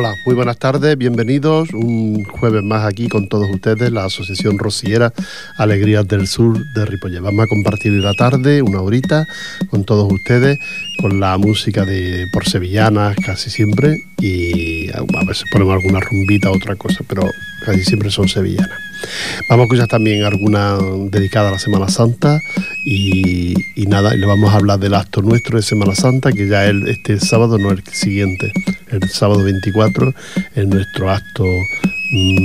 Hola, muy buenas tardes, bienvenidos un jueves más aquí con todos ustedes, la Asociación Rociera Alegrías del Sur de Ripollet. Vamos a compartir la tarde, una horita, con todos ustedes, con la música de por sevillanas casi siempre y a veces ponemos alguna rumbita, otra cosa, pero casi siempre son sevillanas. Vamos a escuchar también alguna dedicada a la Semana Santa y, nada, y le vamos a hablar del acto nuestro de Semana Santa, que ya este sábado, no el siguiente, el sábado 24, es nuestro acto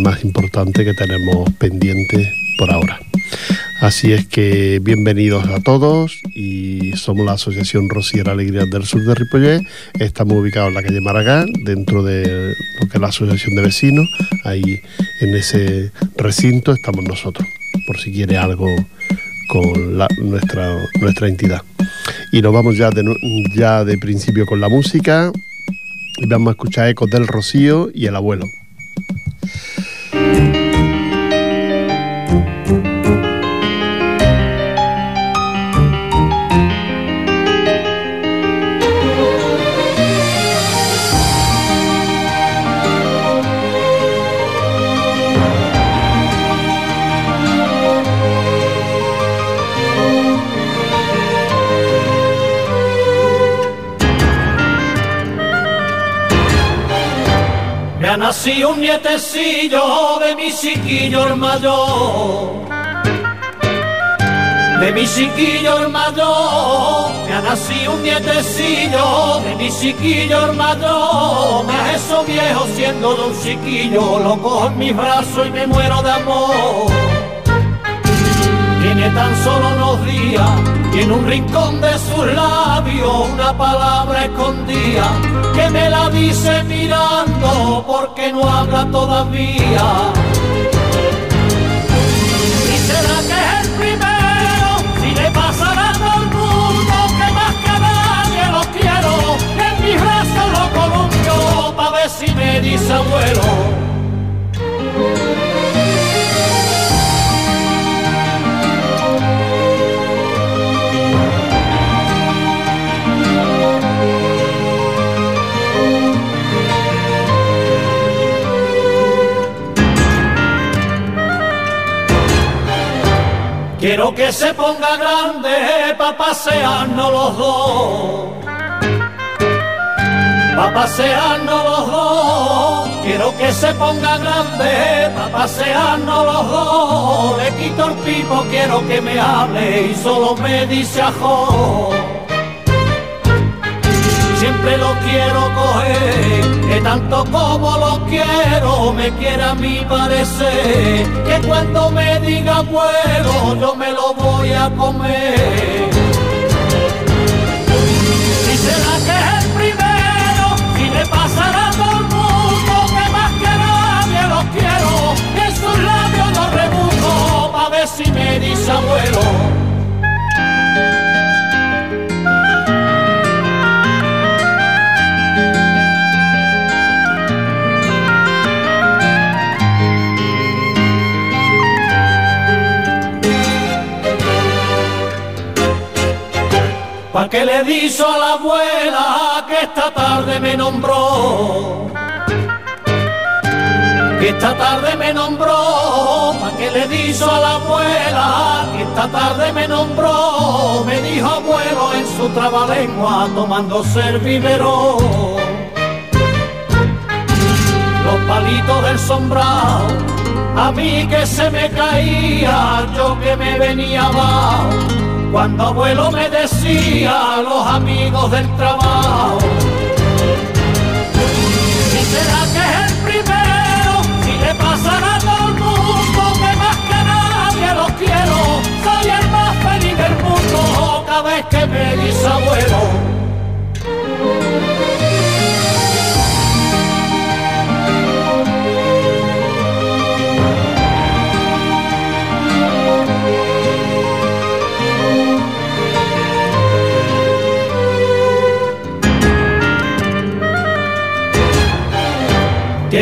más importante que tenemos pendiente por ahora. Así es que bienvenidos a todos y somos la Asociación Rociera Alegría del Sur de Ripollet. Estamos ubicados en la calle Maragall, dentro de lo que es la Asociación de Vecinos. Ahí en ese recinto estamos nosotros, por si quiere algo con nuestra, nuestra entidad. Y nos vamos ya de, ya de principio con la música y vamos a escuchar Ecos del Rocío y el abuelo. Nací un nietecillo de mi chiquillo el. De mi chiquillo el mayor, me ha nacido un nietecillo, de mi chiquillo el mayor, me ha hecho viejo siendo de un chiquillo, lo cojo en mis brazos y me muero de amor tiene tan solo unos días y en un rincón de sus labios una palabra escondida que me la dice mirando porque no habla todavía. Y será que es el primero, si le pasará a todo el mundo que más que nadie lo quiero, en mis brazos lo columpio para ver si me dice abuelo. Quiero que se ponga grande pa' pasearnos los dos. Pa' pasearnos los dos. Quiero que se ponga grande pa' pasearnos los dos. Le quito el pipo, quiero que me hable y solo me dice ajo siempre lo quiero coger, que tanto como lo quiero me quiere a mi parecer, que cuando me diga bueno yo me lo voy a comer. Si será que es el primero, y me pasará todo el mundo, que más que nadie lo quiero, que en sus labios no rebujo, pa' ver si me dice abuelo. Pa' que le dijo a la abuela que esta tarde me nombró. Que esta tarde me nombró, pa' que le dijo a la abuela que esta tarde me nombró. Me dijo abuelo en su trabalengua tomándose el vivero. Los palitos del sombrado, a mí que se me caía, yo que me venía abajo cuando abuelo me decía los amigos del trabajo. Si será que es el primero, si le pasará a todo el mundo que más que nadie lo quiero, soy el más feliz del mundo cada vez que me dice abuelo.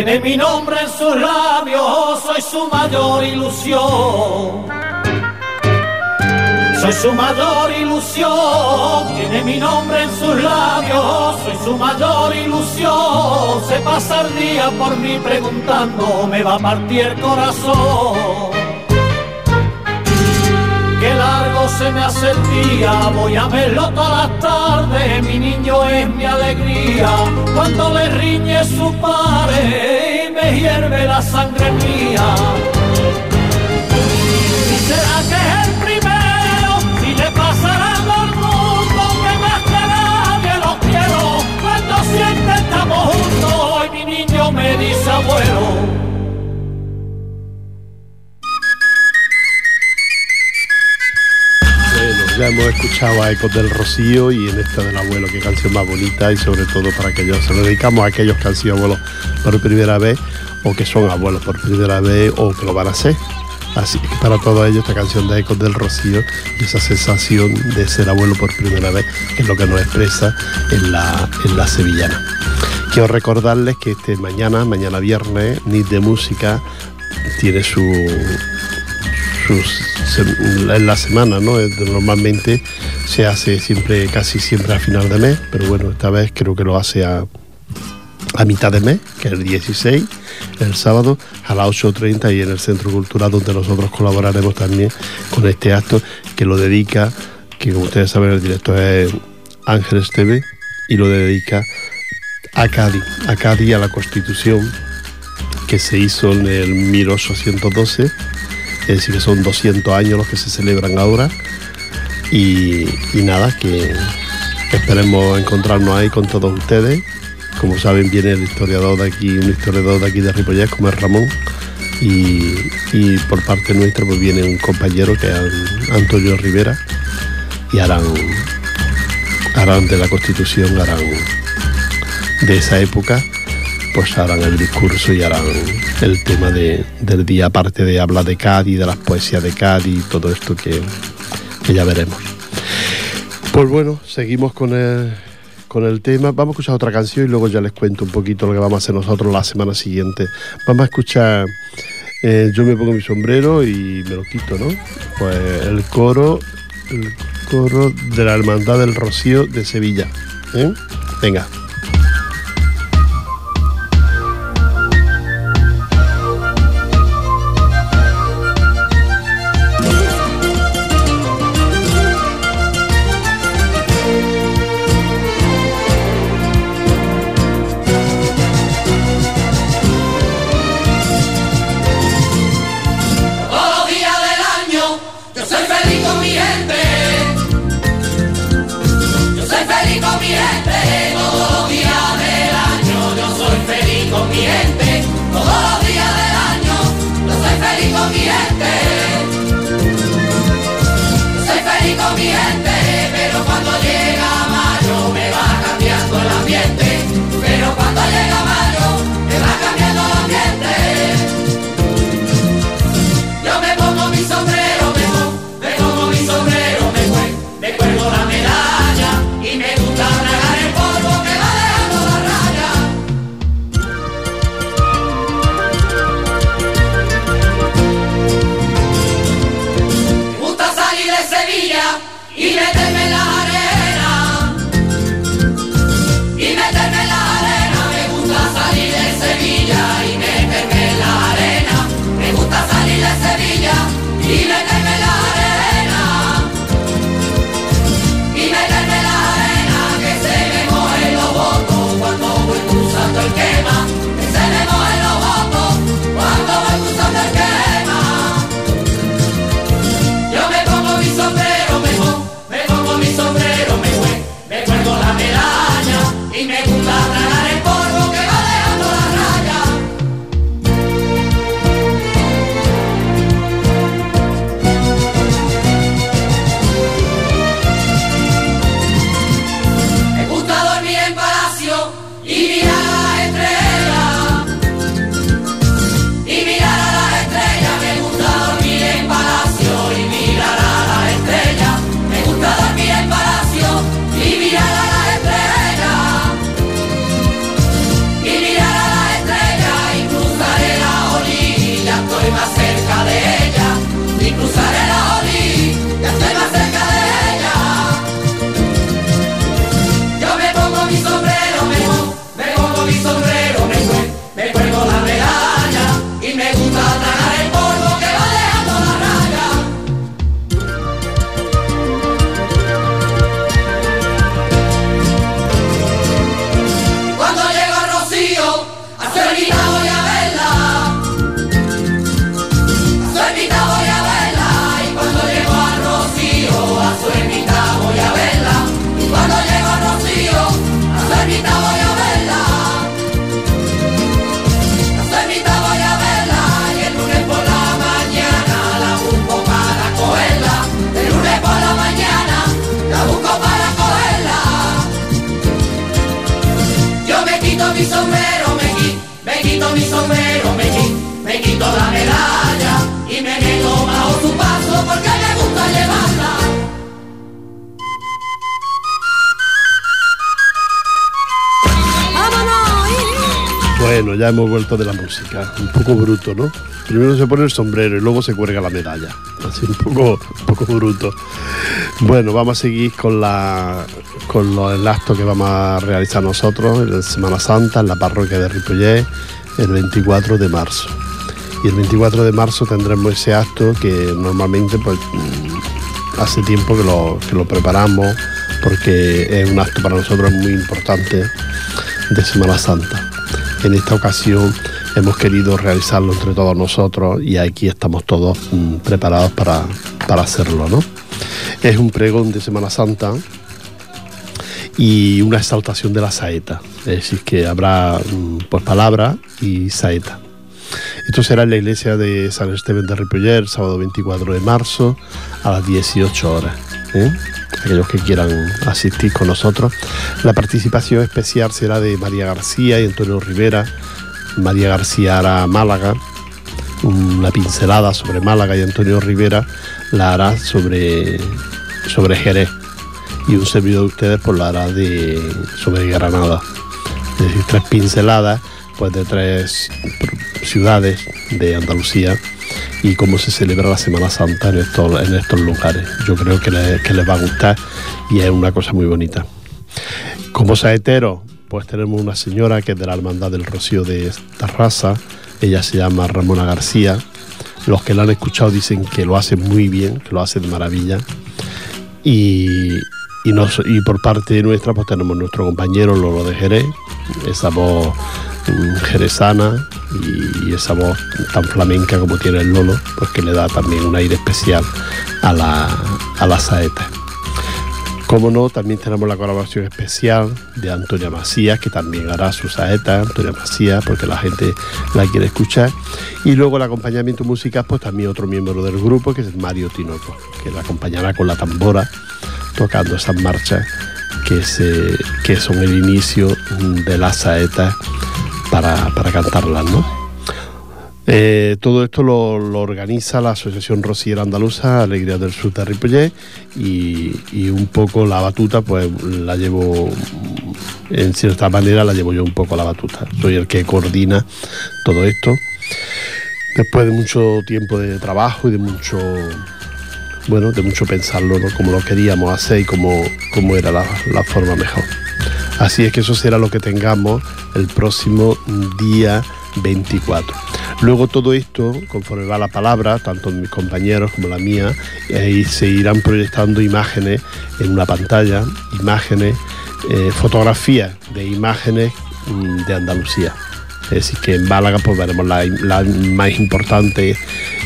Tiene mi nombre en sus labios, soy su mayor ilusión. Soy su mayor ilusión, tiene mi nombre en sus labios, soy su mayor ilusión. Se pasa el día por mí preguntando, me va a partir el corazón. Qué largo se me hace el día, voy a verlo todas las tardes, mi niño es mi alegría. Cuando le riñe su padre y me hierve la sangre mía. ¿Y será que es el primero? Si le pasará a todo el mundo que más que nadie lo quiero. Cuando siempre estamos juntos y mi niño me dice abuelo. Hemos escuchado a Ecos del Rocío y en esta del abuelo, qué canción más bonita y sobre todo para aquellos, se lo dedicamos a aquellos que han sido abuelos por primera vez o que son abuelos por primera vez o que lo van a ser. Así que para todos ellos esta canción de Ecos del Rocío y esa sensación de ser abuelo por primera vez, que es lo que nos expresa en la, en la sevillana. Quiero recordarles que este mañana, mañana viernes, NIT de Música tiene su, en la semana, ¿no? Normalmente se hace siempre, casi siempre a final de mes, pero bueno, esta vez creo que lo hace a, a mitad de mes, que es el 16, el sábado a las 8.30 y en el Centro Cultural donde nosotros colaboraremos también con este acto que lo dedica, que como ustedes saben el director es Ángel Esteve y lo dedica a Cádiz, a Cádiz, a la Constitución que se hizo en el 1812 es decir, que son 200 años los que se celebran ahora. Y, nada, que esperemos encontrarnos ahí con todos ustedes. Como saben, viene el historiador de aquí, un historiador de aquí de Ripollet, como es Ramón. Y, por parte nuestra pues viene un compañero que es Antonio Rivera y harán, harán de la Constitución, harán de esa época pues harán el discurso y harán el tema del día, aparte de hablar de Cádiz, de las poesías de Cádiz todo esto que, ya veremos. Pues bueno, seguimos con el, con el tema. Vamos a escuchar otra canción y luego ya les cuento un poquito lo que vamos a hacer nosotros la semana siguiente. Vamos a escuchar eh, Yo me pongo mi sombrero y me lo quito, ¿no? Pues el coro, el coro de la Hermandad del Rocío de Sevilla. ¿eh? Venga. mi sombrero, me quito, me quito mi sombrero, me quito, me quito la medalla y me niego bajo su paso porque Bueno, ya hemos vuelto de la música. Un poco bruto, ¿no? Primero se pone el sombrero y luego se cuelga la medalla. Así un poco, un poco bruto. Bueno, vamos a seguir con, la, con los, el acto que vamos a realizar nosotros en Semana Santa en la parroquia de Ripollet el 24 de marzo. Y el 24 de marzo tendremos ese acto que normalmente pues, mm, hace tiempo que lo, que lo preparamos porque es un acto para nosotros muy importante de Semana Santa. En esta ocasión hemos querido realizarlo entre todos nosotros y aquí estamos todos mm, preparados para, para hacerlo. ¿no? Es un pregón de Semana Santa y una exaltación de la saeta, es decir, que habrá mm, pues palabra y saeta. Esto será en la iglesia de San Esteban de Ripollet, sábado 24 de marzo, a las 18 horas. ¿eh? Aquellos que quieran asistir con nosotros. La participación especial será de María García y Antonio Rivera. María García hará Málaga, una pincelada sobre Málaga y Antonio Rivera la hará sobre, sobre Jerez y un servidor de ustedes pues la hará de, sobre Granada. Es decir, tres pinceladas pues de tres ciudades de Andalucía y cómo se celebra la Semana Santa en estos, lugares. Yo creo que les, va a gustar y es una cosa muy bonita. Como saetero, pues tenemos una señora que es de la Hermandad del Rocío de Tarrasa, ella se llama Ramona García. Los que la han escuchado dicen que lo hace muy bien, que lo hace de maravilla. Y, y por parte nuestra, pues tenemos nuestro compañero Lolo de Jerez, esa voz mm, jerezana y, esa voz tan flamenca como tiene el Lolo, pues que le da también un aire especial a la, a la saeta. Como no, también tenemos la colaboración especial de Antonia Macías, que también hará su saeta, Antonia Macías, porque la gente la quiere escuchar. Y luego el acompañamiento musical, pues también otro miembro del grupo, que es Mario Tinoco, que la acompañará con la tambora, tocando esas marchas que, se, que son el inicio de la saeta para, para cantarlas, ¿no? Eh, todo esto lo, organiza la Asociación Rociera Andaluza, Alegría del Sur de Ripollet, y, un poco la batuta, pues la llevo, en cierta manera la llevo yo un poco la batuta. Soy el que coordina todo esto. Después de mucho tiempo de trabajo y de mucho, bueno, de mucho pensarlo, ¿no? Como lo queríamos hacer y cómo, cómo era la, la forma mejor. Así es que eso será lo que tengamos el próximo día 24. Luego todo esto, conforme va la palabra, tanto mis compañeros como la mía, se irán proyectando imágenes en una pantalla, imágenes, eh, fotografías de imágenes mm, de Andalucía. Es decir, que en Málaga pues veremos las la más importantes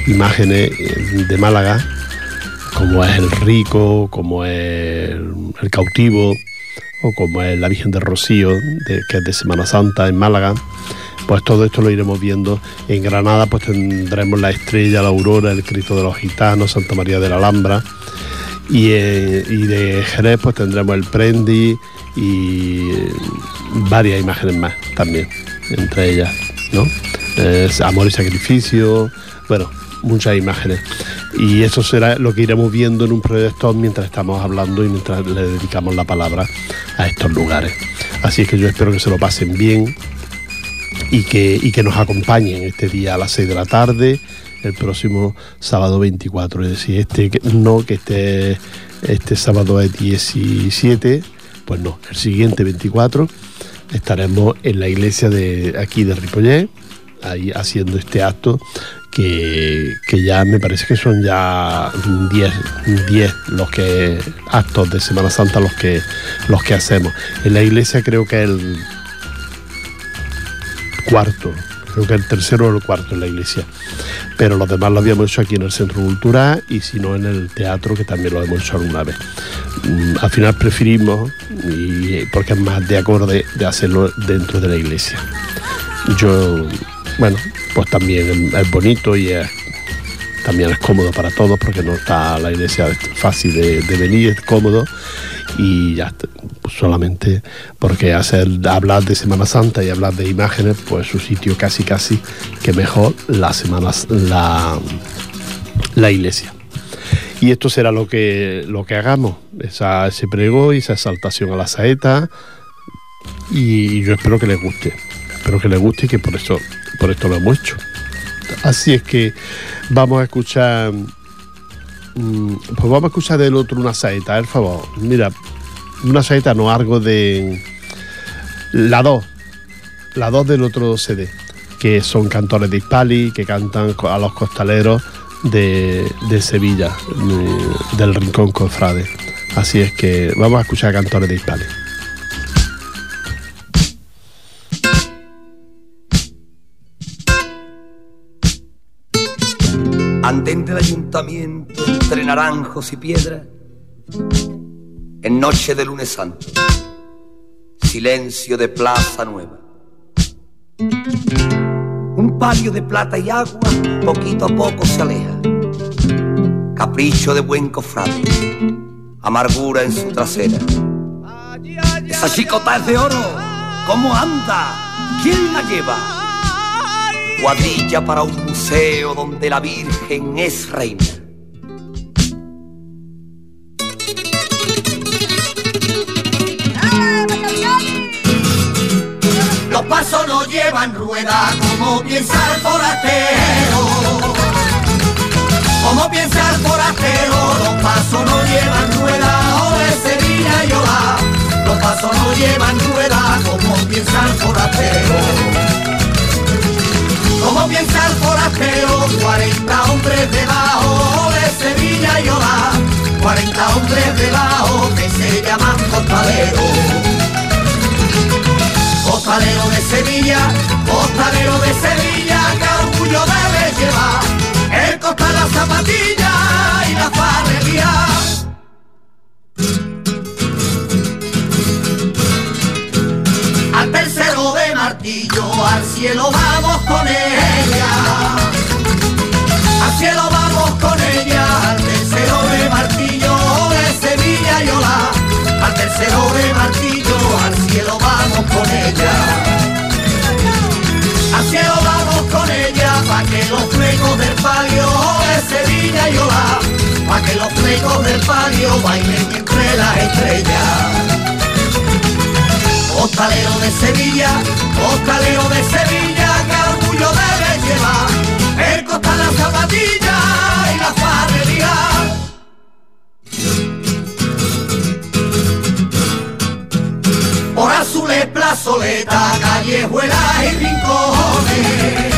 imágenes eh, de Málaga, como es el rico, como es el cautivo, o como es la Virgen del Rocío, que es de Semana Santa en Málaga pues todo esto lo iremos viendo. En Granada pues tendremos la estrella, la aurora, el Cristo de los Gitanos, Santa María de la Alhambra. Y, eh, de Jerez pues tendremos el Prendi y varias imágenes más también, entre ellas, ¿no? amor y sacrificio, bueno, muchas imágenes. Y eso será lo que iremos viendo en un proyecto mientras estamos hablando y mientras le dedicamos la palabra a estos lugares. Así es que yo espero que se lo pasen bien, y que, y que nos acompañen este día a las 6 de la tarde, el próximo sábado 24. Es decir, este no que este, este sábado es 17, pues no, el siguiente 24 estaremos en la iglesia de aquí de Ripollet, ahí haciendo este acto que, ya me parece que son ya 10, 10 los que actos de Semana Santa los que los que hacemos. En la iglesia creo que el cuarto, creo que el tercero o el cuarto en la iglesia. Pero los demás lo habíamos hecho aquí en el Centro Cultural y si no en el teatro, que también lo hemos hecho alguna vez. Mm, al final preferimos, porque es más de acorde, de hacerlo dentro de la iglesia. Yo, bueno, pues también es bonito y también es cómodo para todos porque no está la iglesia fácil de, venir, es cómodo y ya solamente porque hacer hablar de Semana Santa y hablar de imágenes, pues su sitio casi casi que mejor la semana la, la iglesia. Y esto será lo que, lo que hagamos, esa, ese prego y esa exaltación a la saeta. Y yo espero que les guste. Espero que les guste y que por eso, por esto lo hemos hecho. Así es que vamos a escuchar. Mm, pues vamos a escuchar del otro una saeta, por favor. Mira, una saeta no, algo de. La 2. La 2 del otro CD. Que son cantores de Hispali, que cantan a los costaleros de, Sevilla, del Rincón Cofrade. Así es que vamos a escuchar cantores de Hispali. Entre naranjos y piedra, en noche de lunes santo, silencio de plaza nueva. Un palio de plata y agua poquito a poco se aleja. Capricho de buen cofrade, amargura en su trasera. Esa chicota es de oro, ¿cómo anda? ¿Quién la lleva? Cuadrilla para un museo donde la Virgen es reina. Los pasos no llevan rueda como piensa el forastero. Como piensa el forastero, los pasos no llevan rueda, o de Sevilla y Ola. Los pasos no llevan rueda como piensa el forastero. Como piensa el forastero, 40 hombres debajo de Sevilla y Ola, 40 hombres debajo que se llaman costaleros. Costalero de Sevilla, costalero de Sevilla, que orgullo debe llevar, el costal, la zapatilla y la farrería. Al cielo vamos con ella. Al cielo vamos con ella, al tercero de martillo de Sevilla y Ola. Al tercero de martillo, al cielo vamos con ella. Al cielo vamos con ella, pa' que los flecos del palio de Sevilla y Ola. Pa' que los flecos del palio bailen entre las estrellas. Costalero de Sevilla, costalero de Sevilla, que orgullo debe llevar, el costal, la zapatilla y la farrería. Por azules, plazoleta, callejuelas y rincones.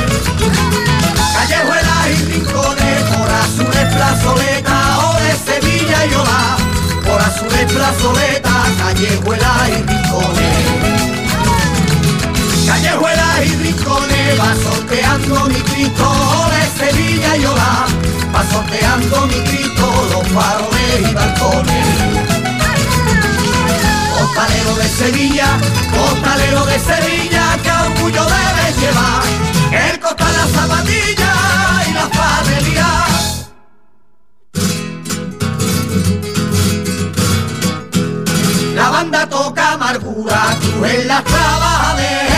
Callejuelas y rincones, por azules, plazoleta, o de Sevilla y Ola. Azules, plazoleta, callejuelas y rincones. Callejuelas y rincones, va sorteando mi Cristo de Sevilla y Ola. Va sorteando mi Cristo los faroles y balcones. Costalero de Sevilla, costalero de Sevilla, que orgullo debes llevar. El costal, la zapatilla y la farrería. La banda toca amargura, tú en las trabajaderas.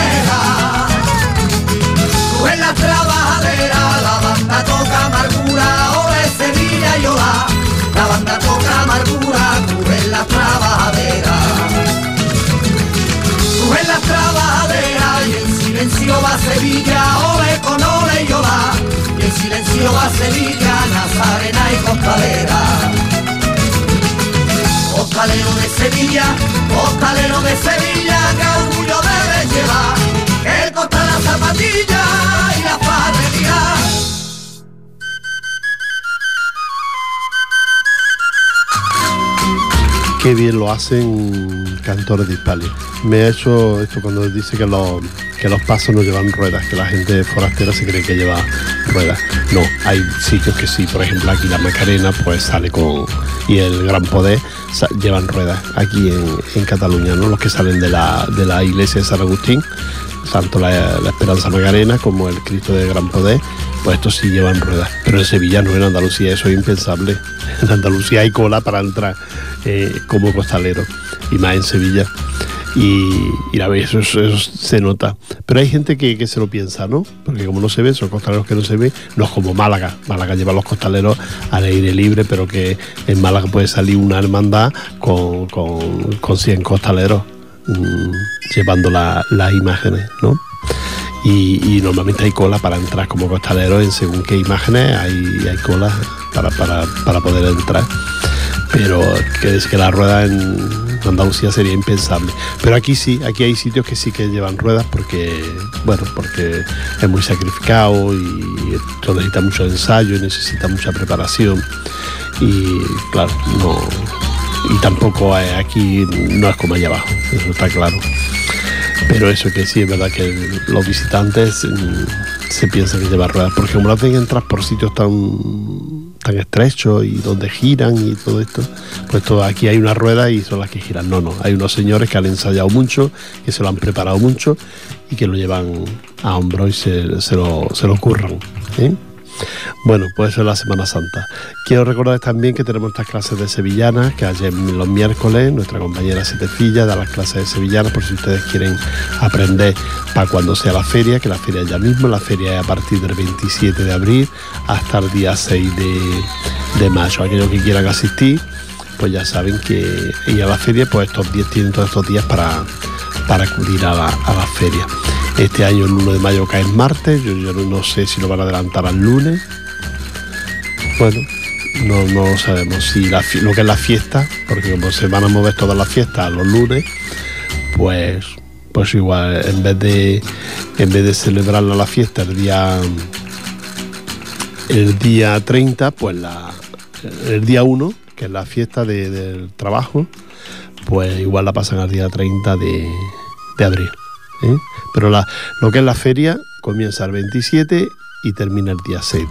Tú en las trabajaderas, la banda toca amargura, o de Sevilla y Ola. La banda toca amargura, tú en las. Tú en las trabajaderas y en silencio va Sevilla, ole con ole y Ola. Y en silencio va Sevilla, Nazarena y Costalera. Costalero de Sevilla, costalero de Sevilla, que orgullo debe llevar, el costal, la zapatilla y la farrería. Qué bien lo hacen cantores de Hispali. Me ha hecho esto cuando dice que los, que los pasos no llevan ruedas, que la gente forastera se cree que lleva ruedas. No, hay sitios que sí, por ejemplo aquí la Macarena pues sale con... y el Gran Poder llevan ruedas aquí en, Cataluña, ¿no? Los que salen de la, de la iglesia de San Agustín, tanto la, Esperanza Macarena como el Cristo de Gran Poder, pues estos sí llevan ruedas. Pero en Sevilla no, en Andalucía eso es impensable. En Andalucía hay cola para entrar eh, como costalero y más en Sevilla. Y, la eso, se nota. Pero hay gente que, se lo piensa, ¿no? Porque como no se ve, son costaleros que no se ve, no es como Málaga. Málaga lleva a los costaleros al aire libre, pero que en Málaga puede salir una hermandad con, con, 100 costaleros mm, llevando las imágenes, ¿no? Y, normalmente hay cola para entrar como costalero en según qué imágenes hay, hay cola para, para, para poder entrar pero que que la rueda en Andalucía sería impensable. Pero aquí sí, aquí hay sitios que sí que llevan ruedas porque, bueno, porque es muy sacrificado y esto necesita mucho ensayo y necesita mucha preparación. Y claro, no. Y tampoco aquí no es como allá abajo, eso está claro. Pero eso que sí es verdad que los visitantes mm, se piensan que llevan ruedas, porque como lo hacen entrar por sitios tan tan estrechos y donde giran y todo esto, pues todo, aquí hay una rueda y son las que giran. No, no, hay unos señores que han ensayado mucho, que se lo han preparado mucho y que lo llevan a hombro y se, se, lo, se lo curran. ¿eh? Bueno, pues eso es la Semana Santa. Quiero recordar también que tenemos estas clases de sevillanas, que ayer los miércoles nuestra compañera Setefilla da las clases de sevillanas por si ustedes quieren aprender para cuando sea la feria, que la feria ya mismo, la feria es a partir del 27 de abril hasta el día 6 de, mayo. Aquellos que quieran asistir, pues ya saben que ir a la feria, pues estos días tienen todos estos días para, para acudir a la, a la feria. Este año el 1 de mayo cae en martes, yo, no sé si lo van a adelantar al lunes. Bueno, no, no sabemos si lo que es la fiesta, porque como se van a mover todas las fiestas a los lunes, pues, pues igual en vez de en vez de celebrarla la fiesta el día el día 30, pues la, el día 1, que es la fiesta del trabajo, pues igual la pasan al día 30 de, de abril. ¿eh? Pero la, lo que es la feria comienza el 27 y termina el día 6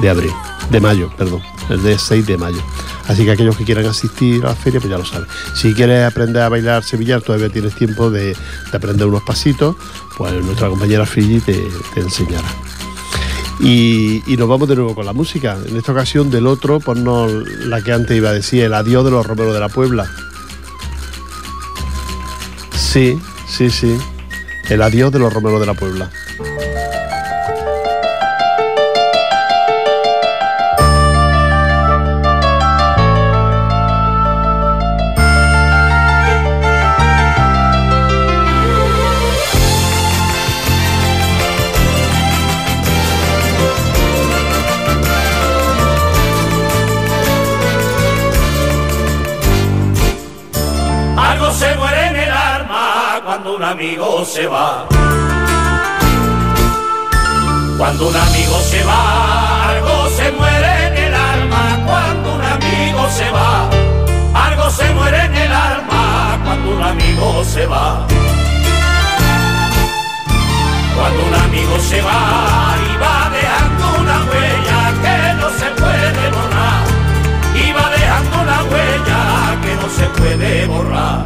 de, abril, de mayo, perdón, el día 6 de mayo. Así que aquellos que quieran asistir a la feria, pues ya lo saben. Si quieres aprender a bailar sevillar, todavía tienes tiempo de, aprender unos pasitos, pues nuestra compañera Frigi te, enseñará. Y, y, nos vamos de nuevo con la música. En esta ocasión del otro, ponnos la que antes iba a decir, el adiós de los romeros de la Puebla. Sí, sí, sí. El adiós de los romeros de la Puebla. Amigo se va. Cuando un amigo se va, algo se muere en el alma. Cuando un amigo se va, algo se muere en el alma. Cuando un amigo se va. Cuando un amigo se va y va dejando una huella que no se puede borrar. Y va dejando una huella que no se puede borrar.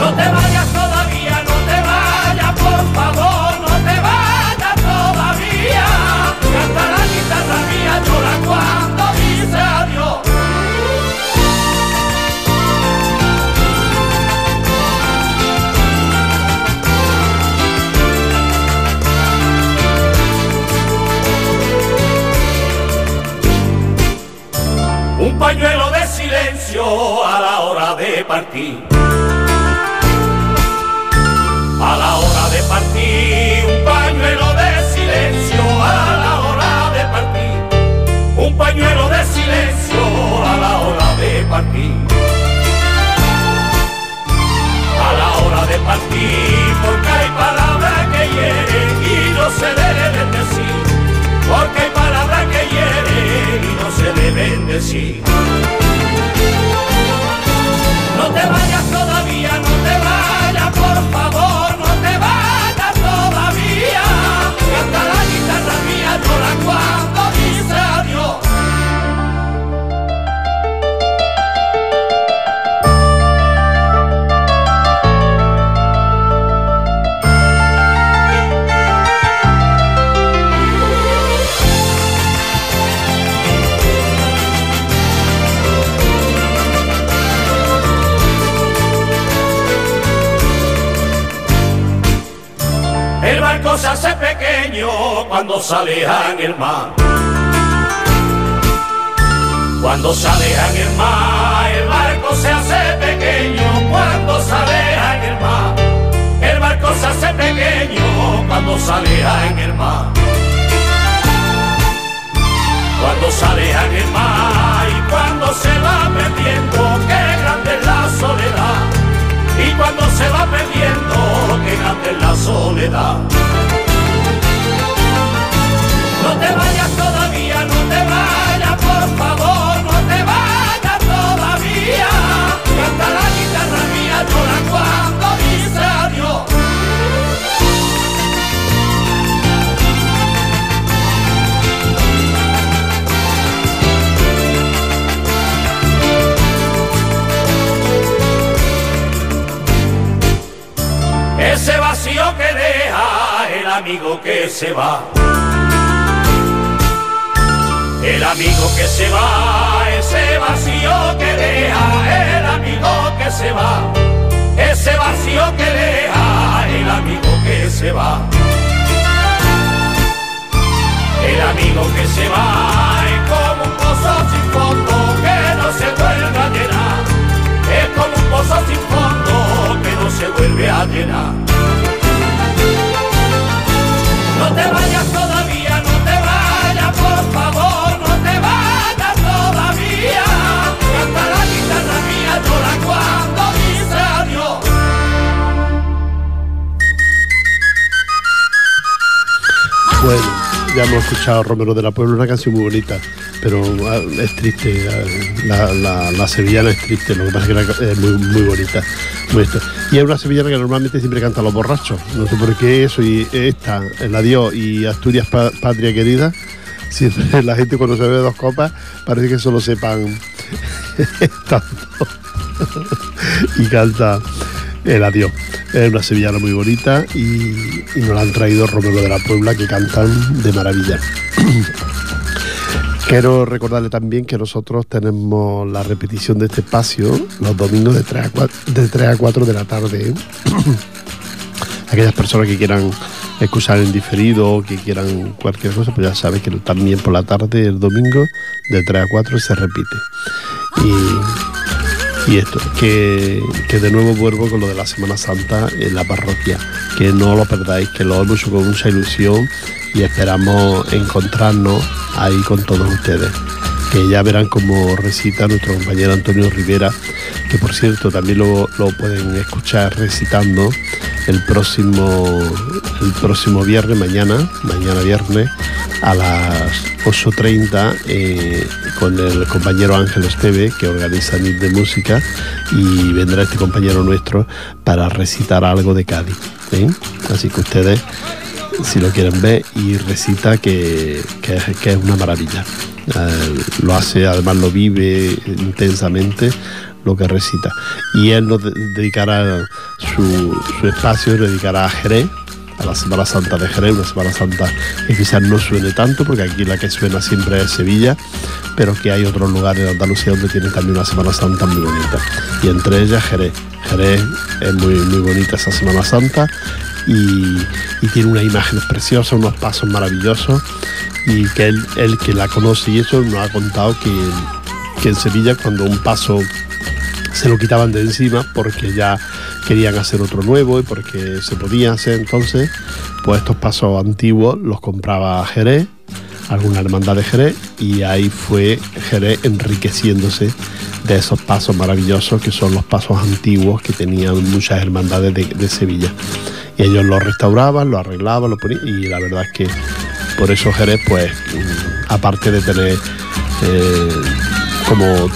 No te vayas todavía, no te vayas, por favor, no te vayas todavía. Canta la guitarra mía, llora cuando dice adiós. Un pañuelo de silencio a la hora de partir a la hora de partir, un pañuelo de silencio a la hora de partir, un pañuelo de silencio a la hora de partir. A la hora de partir, porque hay palabras que hieren y no se deben decir, porque hay palabras que hieren y no se deben decir. No te vayas cuando sale en el mar. Cuando sale en el mar, el barco se hace pequeño cuando sale en el mar. El barco se hace pequeño cuando sale en el mar. Cuando sale en el mar y cuando se va perdiendo, qué grande es la soledad. Y cuando se va perdiendo, qué grande es la soledad. Te vayas todavía, no te vayas, por favor, no te vayas todavía. Canta la guitarra mía, llora cuando dice adiós. Ese vacío que deja el amigo que se va. El amigo que se va, ese vacío que deja, el amigo que se va, ese vacío que deja, el amigo que se va. El amigo que se va es como un pozo sin fondo que no se vuelve a llenar. Es como un pozo sin fondo que no se vuelve a llenar. No te vayas todavía, Bueno, ya hemos escuchado Romero de la Puebla, una canción muy bonita, pero ah, es triste, ah, la, la- la sevillana es triste, lo que pasa es que es muy, muy bonita. Y es una sevillana que normalmente siempre canta los borrachos, no sé por qué eso, y esta, el adiós y Asturias Pa- Patria Querida, siempre la gente cuando se bebe dos copas parece que solo sepan tanto y canta el adiós. Es una sevillana muy bonita y, nos la han traído Romero de la Puebla que cantan de maravilla. Quiero recordarle también que nosotros tenemos la repetición de este espacio los domingos de 3 a 4 de, 3 a 4 de la tarde. Aquellas personas que quieran escuchar en diferido que quieran cualquier cosa, pues ya sabes que también por la tarde, el domingo, de 3 a 4 se repite. Y esto, que, que de nuevo vuelvo con lo de la Semana Santa en la parroquia, que no lo perdáis, que lo hemos hecho con mucha ilusión y esperamos encontrarnos ahí con todos ustedes. Que ya verán cómo recita nuestro compañero Antonio Rivera, que por cierto también lo, lo pueden escuchar recitando el próximo, el próximo viernes, mañana, mañana viernes, a las 8.30 eh, con el compañero Ángel Esteve, que organiza NIT de Música, y vendrá este compañero nuestro para recitar algo de Cádiz. ¿eh? Así que ustedes si lo quieren ver y recita que, que es- una maravilla. Eh, lo hace, además lo vive intensamente lo que recita. Y él nos de- dedicará su, su espacio, dedicará a Jerez, la Semana Santa de Jerez, una Semana Santa que quizás no suene tanto, porque aquí la que suena siempre es Sevilla, pero que hay otros lugares de Andalucía donde tienen también una Semana Santa muy bonita. Y entre ellas Jerez. Jerez es muy, muy bonita esa Semana Santa y, y tiene unas imágenes preciosas, unos pasos maravillosos y que él, él que la conoce y eso nos ha contado que, que en Sevilla cuando un paso se lo quitaban de encima porque ya querían hacer otro nuevo y porque se podía hacer entonces, pues estos pasos antiguos los compraba Jerez, alguna hermandad de Jerez, y ahí fue Jerez enriqueciéndose de esos pasos maravillosos que son los pasos antiguos que tenían muchas hermandades de, Sevilla. Y ellos lo restauraban, lo arreglaban, lo ponían, y la verdad es que por eso Jerez, pues, mm, aparte de tener eh, como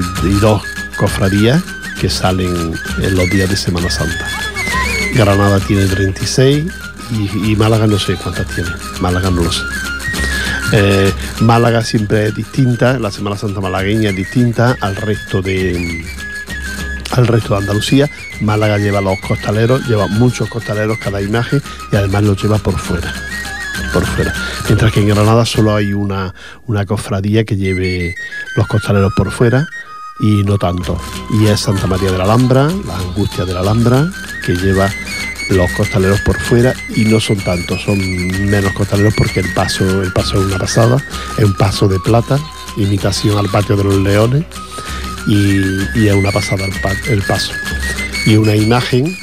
32 cofradías que salen en los días de Semana Santa. Granada tiene 36 y, y Málaga no sé cuántas tiene. Málaga no lo sé. Eh, Málaga siempre es distinta, la Semana Santa malagueña es distinta al resto de al resto de Andalucía. Málaga lleva los costaleros, lleva muchos costaleros cada imagen y además los lleva por fuera. Por fuera. Mientras que en Granada solo hay una, una cofradía que lleve los costaleros por fuera y no tanto. Y es Santa María de la Alhambra, la angustia de la Alhambra, que lleva los costaleros por fuera y no son tantos, son menos costaleros porque el paso, el paso es una pasada, es un paso de plata, imitación al patio de los leones y, es una pasada el, paso. Y una imagen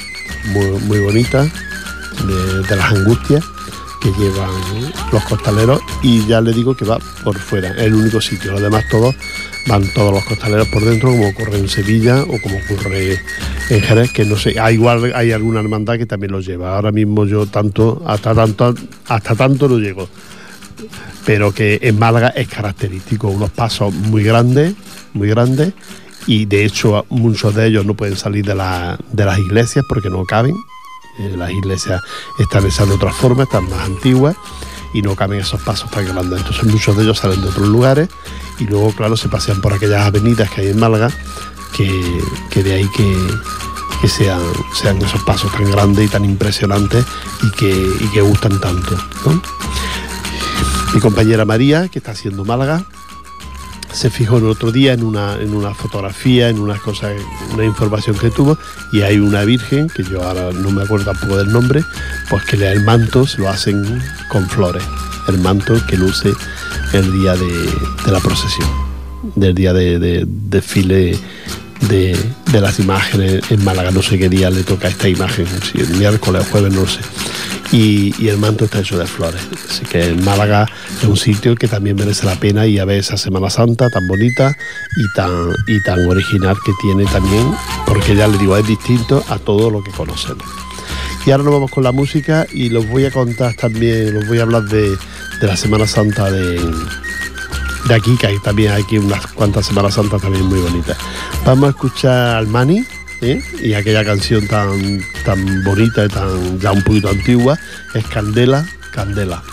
muy, bonita de, las angustias que llevan los costaleros y ya le digo que va por fuera, es el único sitio, los demás todos van todos los costaleros por dentro, como ocurre en Sevilla o como ocurre en Jerez, que no sé, hay, ah, igual hay alguna hermandad que también los lleva. Ahora mismo yo tanto, hasta tanto, hasta tanto no llego. Pero que en Málaga es característico, unos pasos muy grandes, muy grandes, y de hecho muchos de ellos no pueden salir de, de las iglesias porque no caben. Eh, las iglesias están de otra forma, están más antiguas y no caben esos pasos tan grandes. Entonces muchos de ellos salen de otros lugares y luego, claro, se pasean por aquellas avenidas que hay en Málaga, que, de ahí que, sean, sean esos pasos tan grandes y tan impresionantes y que, que gustan tanto. Mi compañera María, que está haciendo Málaga, se fijó el otro día en una, en una fotografía, en unas cosas, una información que tuvo, y hay una virgen, que yo ahora no me acuerdo tampoco del nombre, pues que el manto, se lo hacen con flores, el manto que luce el día de, la procesión, del día de, desfile de, las imágenes en Málaga. No sé qué día le toca esta imagen, si el miércoles o jueves, no sé. Y, el manto está hecho de flores. Así que Málaga es un sitio que también merece la pena y a ver esa Semana Santa tan bonita y tan, y tan original que tiene también, porque ya le digo, es distinto a todo lo que conocemos. Y ahora nos vamos con la música y los voy a contar también, los voy a hablar de, de la Semana Santa de, de aquí, que hay también hay aquí unas cuantas Semanas Santas también muy bonitas. Vamos a escuchar al Mani ¿eh? y aquella canción tan, tan bonita y tan ya un poquito antigua, es Candela, Candela.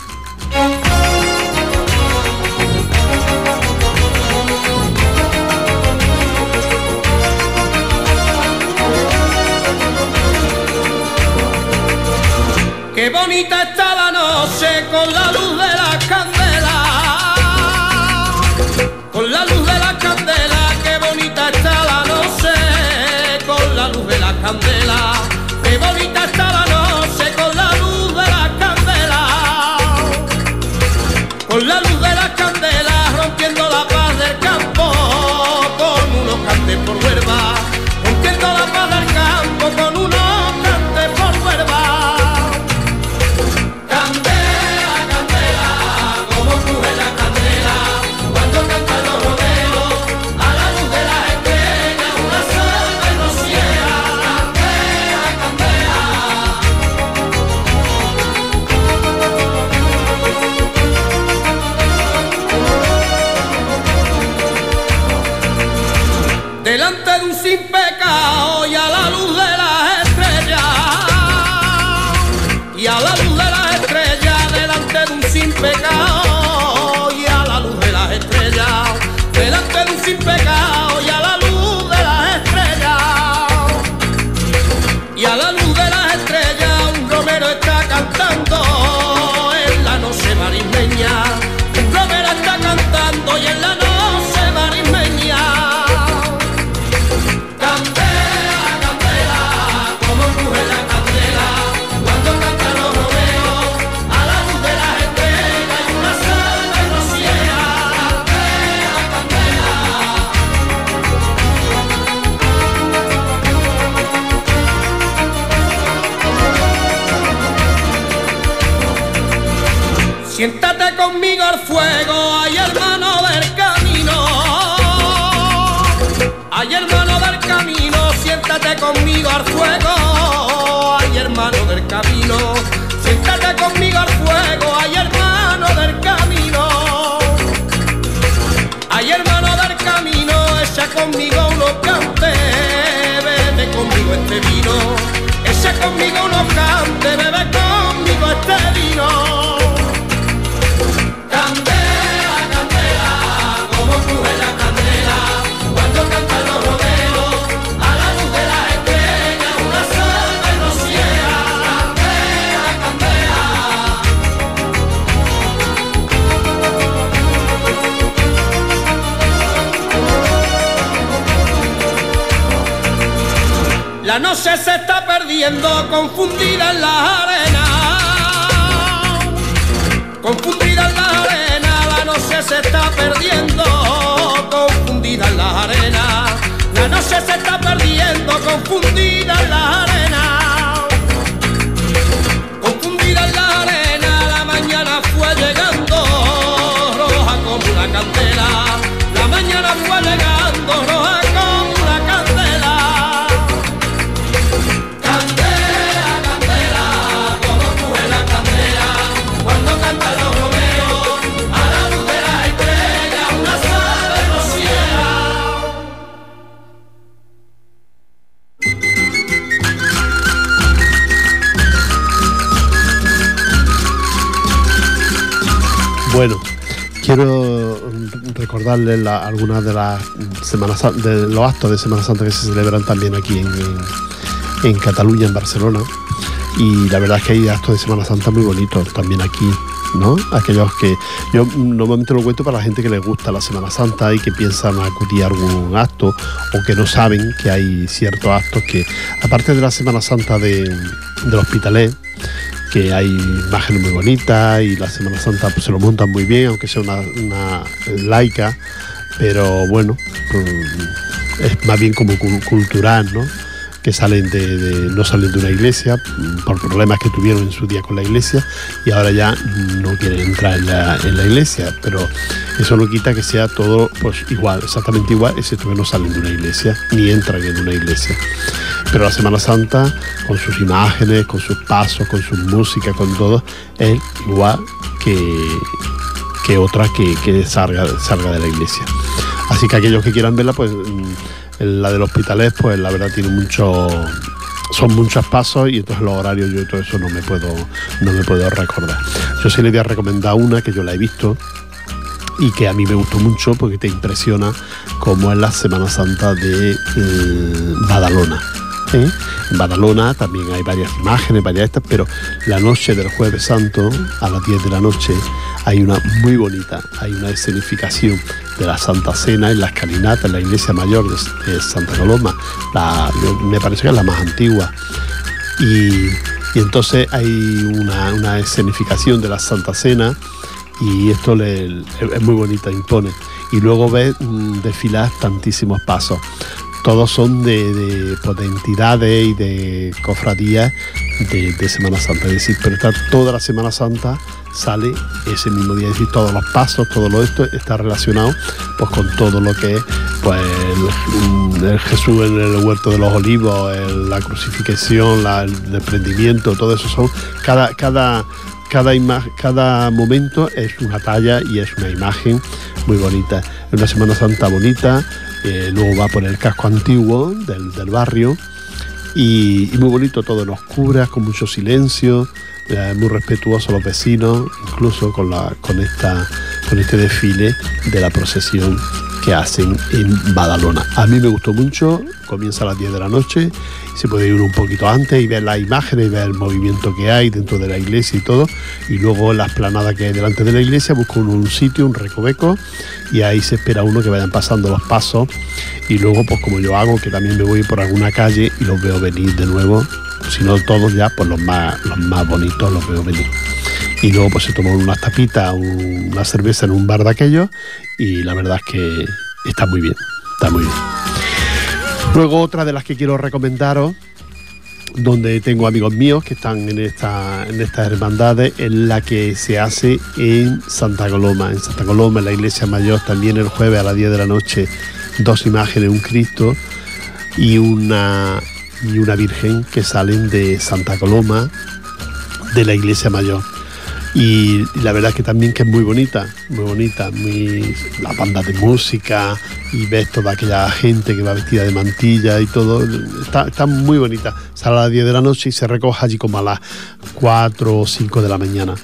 Al fuego, ay hermano del camino. Siéntate conmigo al fuego, ay hermano del camino. Ay hermano del camino, echa conmigo unos cantes, bebe conmigo este vino. Echa conmigo unos cantes, bebe noche se está perdiendo confundida en la arena. Confundida en la arena, la noche se está perdiendo confundida en la arena. La noche se está perdiendo confundida en la arena. Quiero mm, recordarles la- algunas de las Semanas de los actos de Semana Santa que se celebran también aquí en, Cataluña, en Barcelona. Y la verdad es que hay actos de Semana Santa muy bonitos también aquí, ¿no? Aquellos que yo normalmente lo cuento para la gente que les gusta la Semana Santa y que piensan acudir a algún acto o que no saben que hay ciertos actos que, aparte de la Semana Santa de, del Hospitalet, que hay imágenes muy bonitas y la Semana Santa pues, se lo montan muy bien, aunque sea una, laica, pero bueno, mm, es más bien como cul- cultural, ¿no? Que salen de, no salen de una iglesia mm, por problemas que tuvieron en su día con la iglesia y ahora ya mm, no quieren entrar en la, en la iglesia, pero eso no quita que sea todo pues igual, exactamente igual, excepto que no salen de una iglesia ni entran en una iglesia. Pero la Semana Santa, con sus imágenes, con sus pasos, con su música, con todo, es igual que, que otra que, que salga, salga de la iglesia. Así que aquellos que quieran verla, pues mm, la del hospitalet, pues la verdad tiene mucho son muchos pasos y entonces los horarios yo todo eso no me puedo no me puedo recordar. Yo sí le voy a recomendar una que yo la he visto y que a mí me gustó mucho porque te impresiona como es la Semana Santa de eh, Badalona. En Badalona también hay varias imágenes, varias estas, pero la noche del Jueves Santo, a las 10 de la noche, hay una muy bonita, hay una escenificación de la Santa Cena en la escalinata, en la iglesia mayor de, Santa Coloma, me parece que es la más antigua. Y, entonces hay una, escenificación de la Santa Cena y esto es muy bonita, impone. Y luego ves mm, desfilar tantísimos pasos. Todos son de, de, pues, de entidades y de cofradías de, Semana Santa. Es decir, pero está toda la Semana Santa sale ese mismo día. Es decir, todos los pasos, todo lo esto está relacionado pues con todo lo que es pues el, Jesús en el huerto de los olivos, la crucifixión, el desprendimiento, todo eso son cada, cada, cada, cada momento es una talla y es una imagen muy bonita. Es una Semana Santa bonita, luego va por el casco antiguo del, del barrio. Y, muy bonito todo en oscuras, con mucho silencio, eh, muy respetuoso los vecinos, incluso con, la, con, esta, con este desfile de la procesión que hacen en Badalona. A mí me gustó mucho, comienza a las 10 de la noche, se puede ir un poquito antes y ver las imágenes y ver el movimiento que hay dentro de la iglesia y todo, y luego la esplanada que hay delante de la iglesia busca un sitio, un recoveco, y ahí se espera uno que vayan pasando los pasos, y luego pues como yo hago, que también me voy por alguna calle y los veo venir de nuevo, si no todos ya, pues los más, los más bonitos los veo venir y luego pues se toman unas tapitas, un- una cerveza en un bar de aquellos y la verdad es que está muy bien, está muy bien. Luego otra de las que quiero recomendaros, donde tengo amigos míos que están en, esta, en estas hermandades, es la que se hace en Santa Coloma. En Santa Coloma, en la iglesia mayor, también el jueves a las 10 de la noche, dos imágenes, un Cristo y una, y una Virgen que salen de Santa Coloma, de la iglesia mayor. Y, la verdad es que también que es muy bonita, muy bonita, muy la banda de música y ves toda aquella gente que va vestida de mantilla y todo, está, está muy bonita. Sale a las 10 de la noche y se recoge allí como a las 4 o 5 de la mañana.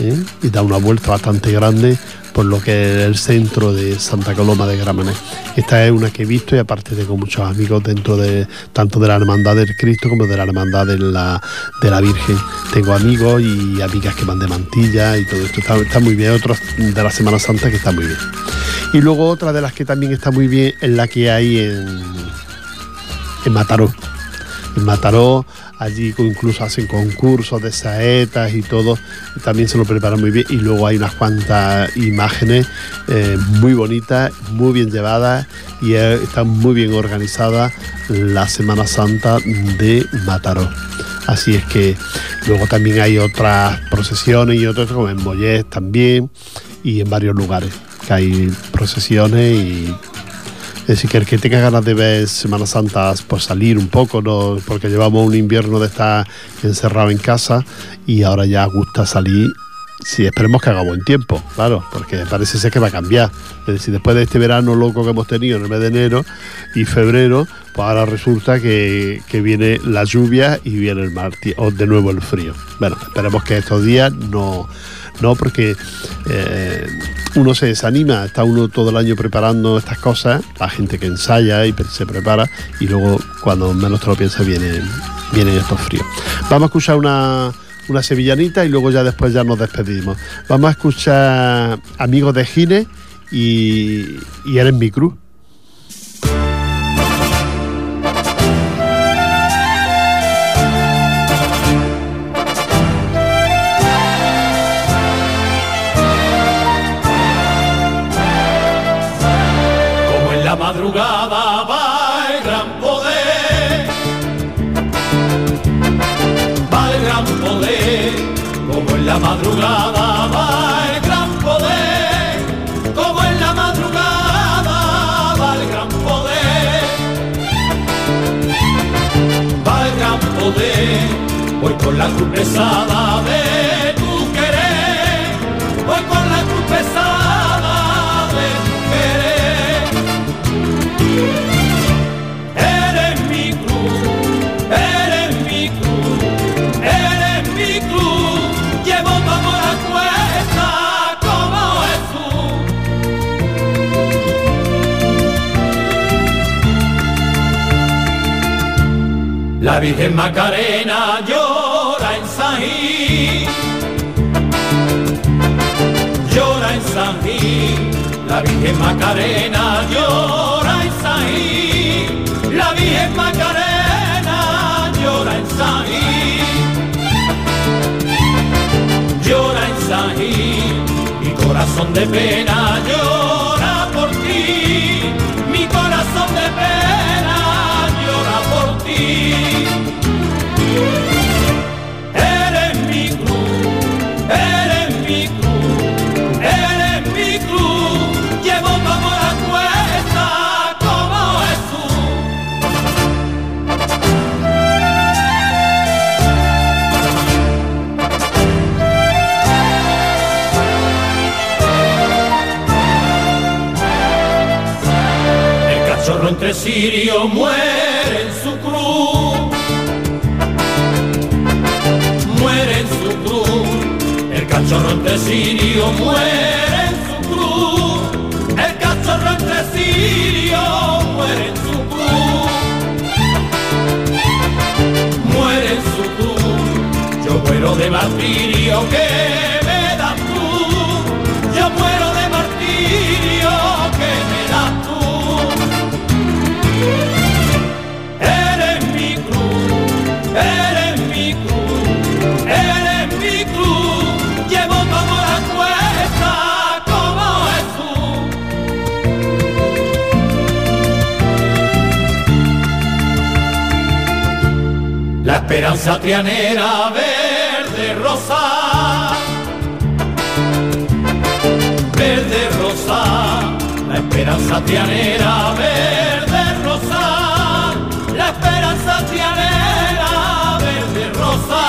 ¿eh? Y da una vuelta bastante grande por lo que es el centro de Santa Coloma de Gramenet. Esta es una que he visto y aparte tengo muchos amigos dentro de tanto de la Hermandad del Cristo como de la Hermandad de la, de la Virgen. Tengo amigos y amigas que van de mantilla y todo esto está, está muy bien. Otros de la Semana Santa que está muy bien. Y luego otra de las que también está muy bien es la que hay en, en Mataró. en Mataró, allí incluso hacen concursos de saetas y todo, también se lo preparan muy bien y luego hay unas cuantas imágenes eh, muy bonitas, muy bien llevadas y está muy bien organizada la Semana Santa de Mataró. Así es que luego también hay otras procesiones y otras como en Boyés también y en varios lugares que hay procesiones y es decir, que el que tenga ganas de ver Semana Santa, pues salir un poco, ¿no? porque llevamos un invierno de estar encerrado en casa y ahora ya gusta salir. Sí, esperemos que haga buen tiempo, claro, porque parece ser que va a cambiar. Es decir, después de este verano loco que hemos tenido en el mes de enero y febrero, pues ahora resulta que, viene la lluvia y viene el martes, o de nuevo el frío. Bueno, esperemos que estos días no, no porque eh, uno se desanima, está uno todo el año preparando estas cosas, la gente que ensaya y se prepara y luego cuando menos te lo piensas vienen, vienen estos fríos. Vamos a escuchar una, una sevillanita y luego ya después ya nos despedimos. Vamos a escuchar Amigos de Gine y, y Eres mi cruz. Madrugada va el gran poder, como en la madrugada va el gran poder. Va el gran poder, voy con la cruz pesada de La Virgen Macarena llora en Sají, llora en Sají. La Virgen Macarena llora en Sají, la Virgen Macarena llora en Sají, llora en. Mi corazón de pena llora entre sirio muere en su cruz. muere en su cruz. El cachorro entre sirio muere en su cruz. El cachorro entre sirio muere en su cruz. Muere en su cruz. Yo muero de martirio que Esperanza trianera verde rosa, verde rosa, la esperanza trianera verde rosa, la esperanza trianera verde rosa,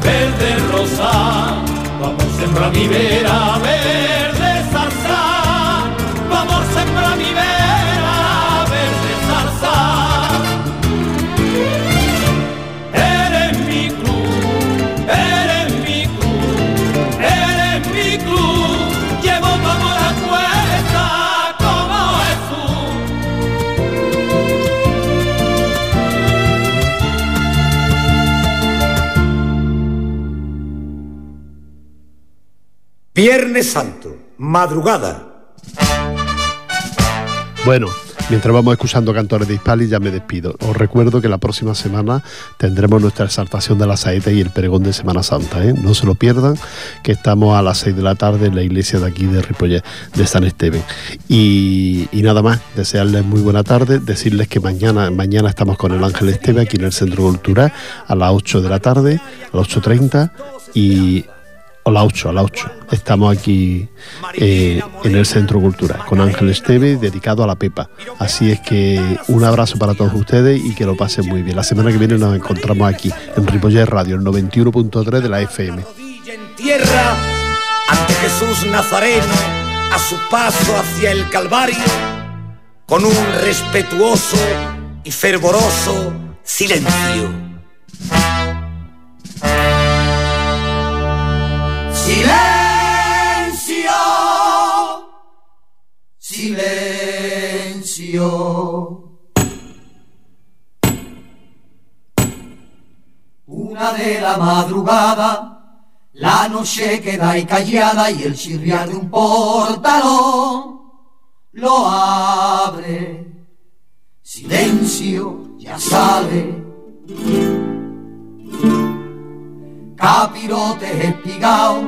verde rosa, vamos a sembrar mi verde Viernes Santo, madrugada. Bueno, Mientras vamos escuchando cantores de Hispali, ya me despido. Os recuerdo que la próxima semana tendremos nuestra exaltación de la saeta y el pregón de Semana Santa. ¿eh? No se lo pierdan, que estamos a las 6 de la tarde en la iglesia de aquí de Ripollet, de San Esteban. Y, nada más, desearles muy buena tarde, decirles que mañana, mañana estamos con el Ángel Esteve aquí en el Centro Cultural a las 8 de la tarde, a las 8.30 y a las 8, a las 8. Estamos aquí eh, en el Centro Cultural con Ángel Esteve dedicado a la Pepa. Así es que un abrazo para todos ustedes y que lo pasen muy bien. La semana que viene nos encontramos aquí en Ripollet Radio, el 91.3 de la FM. Ante Jesús Nazareno, a su paso hacia el Calvario, con un respetuoso y fervoroso. Silencio, Una de la madrugada, la noche queda ahí callada y el chirriar de un portalón lo abre. Silencio, ya sale. Capirotes espigados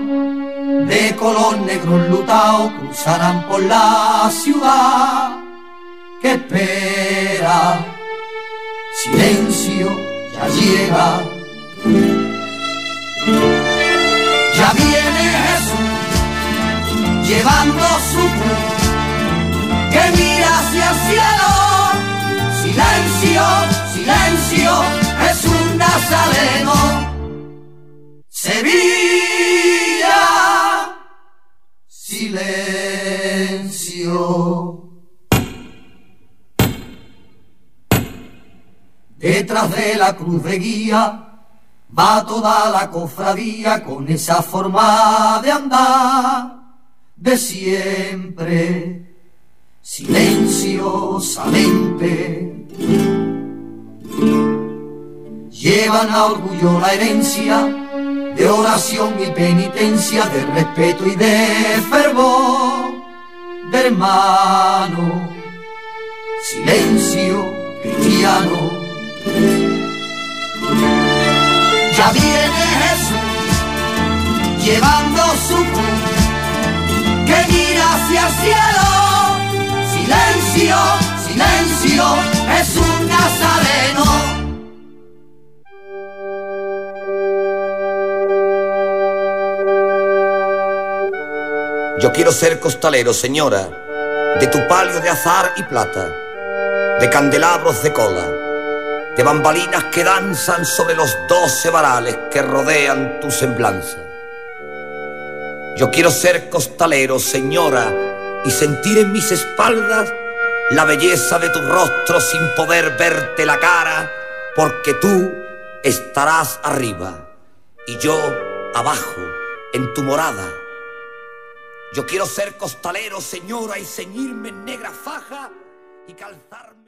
de color negro enlutado cruzarán por la ciudad que espera. Silencio ya llega. Ya viene Jesús llevando su cruz que mira hacia el cielo. Silencio, silencio, es un nazareno Sevilla, silencio. Detrás de la cruz de guía va toda la cofradía con esa forma de andar de siempre, silenciosamente. Llevan a orgullo la herencia de oración y penitencia, de respeto y de fervor, de hermano, silencio cristiano. Ya viene Jesús llevando su cruz, que mira hacia el cielo, silencio, silencio, es un nazareno. Yo quiero ser costalero, señora, de tu palio de azar y plata, de candelabros de cola, de bambalinas que danzan sobre los doce varales que rodean tu semblanza. Yo quiero ser costalero, señora, y sentir en mis espaldas la belleza de tu rostro sin poder verte la cara, porque tú estarás arriba y yo abajo en tu morada yo quiero ser costalero, señora, y ceñirme en negra faja y calzarme.